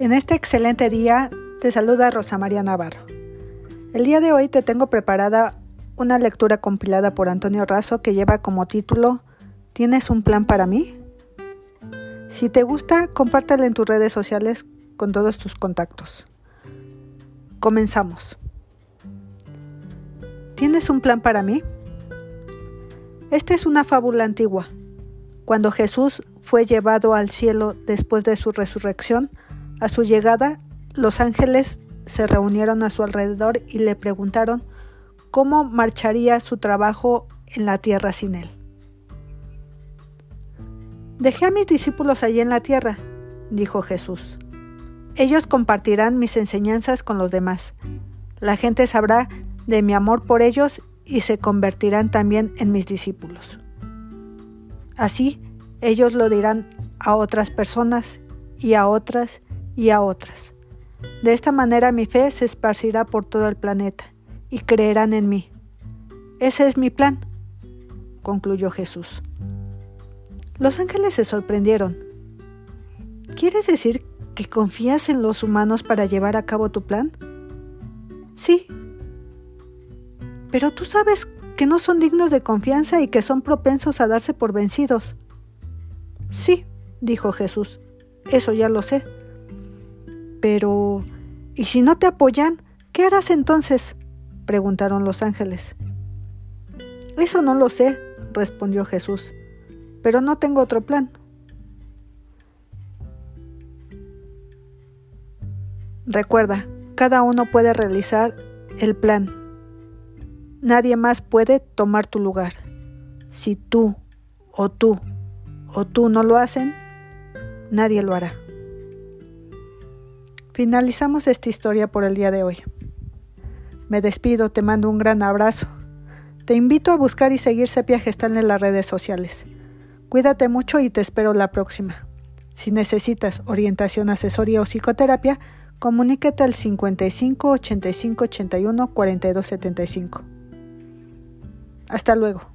En este excelente día te saluda Rosa María Navarro. El día de hoy te tengo preparada una lectura compilada por Antonio Razo que lleva como título ¿Tienes un plan para mí? Si te gusta, compártela en tus redes sociales con todos tus contactos. Comenzamos. ¿Tienes un plan para mí? Esta es una fábula antigua. Cuando Jesús fue llevado al cielo después de su resurrección, a su llegada, los ángeles se reunieron a su alrededor y le preguntaron cómo marcharía su trabajo en la tierra sin él. Dejé a mis discípulos allí en la tierra, dijo Jesús. Ellos compartirán mis enseñanzas con los demás. La gente sabrá de mi amor por ellos y se convertirán también en mis discípulos. Así, ellos lo dirán a otras personas y a otras y a otras. De esta manera mi fe se esparcirá por todo el planeta y creerán en mí. Ese es mi plan, concluyó Jesús. Los ángeles se sorprendieron. ¿Quieres decir que confías en los humanos para llevar a cabo tu plan? Sí. Pero tú sabes que no son dignos de confianza y que son propensos a darse por vencidos. Sí, dijo Jesús, eso ya lo sé. Pero, ¿y si no te apoyan? ¿Qué harás entonces? preguntaron los ángeles. Eso no lo sé, respondió Jesús, pero no tengo otro plan. Recuerda, cada uno puede realizar el plan. Nadie más puede tomar tu lugar. Si tú o tú o tú no lo hacen, nadie lo hará. Finalizamos esta historia por el día de hoy. Me despido, te mando un gran abrazo. Te invito a buscar y seguir Sepia Gestal en las redes sociales. Cuídate mucho y te espero la próxima. Si necesitas orientación, asesoría o psicoterapia, comunícate al 55 85 81 42 75. Hasta luego.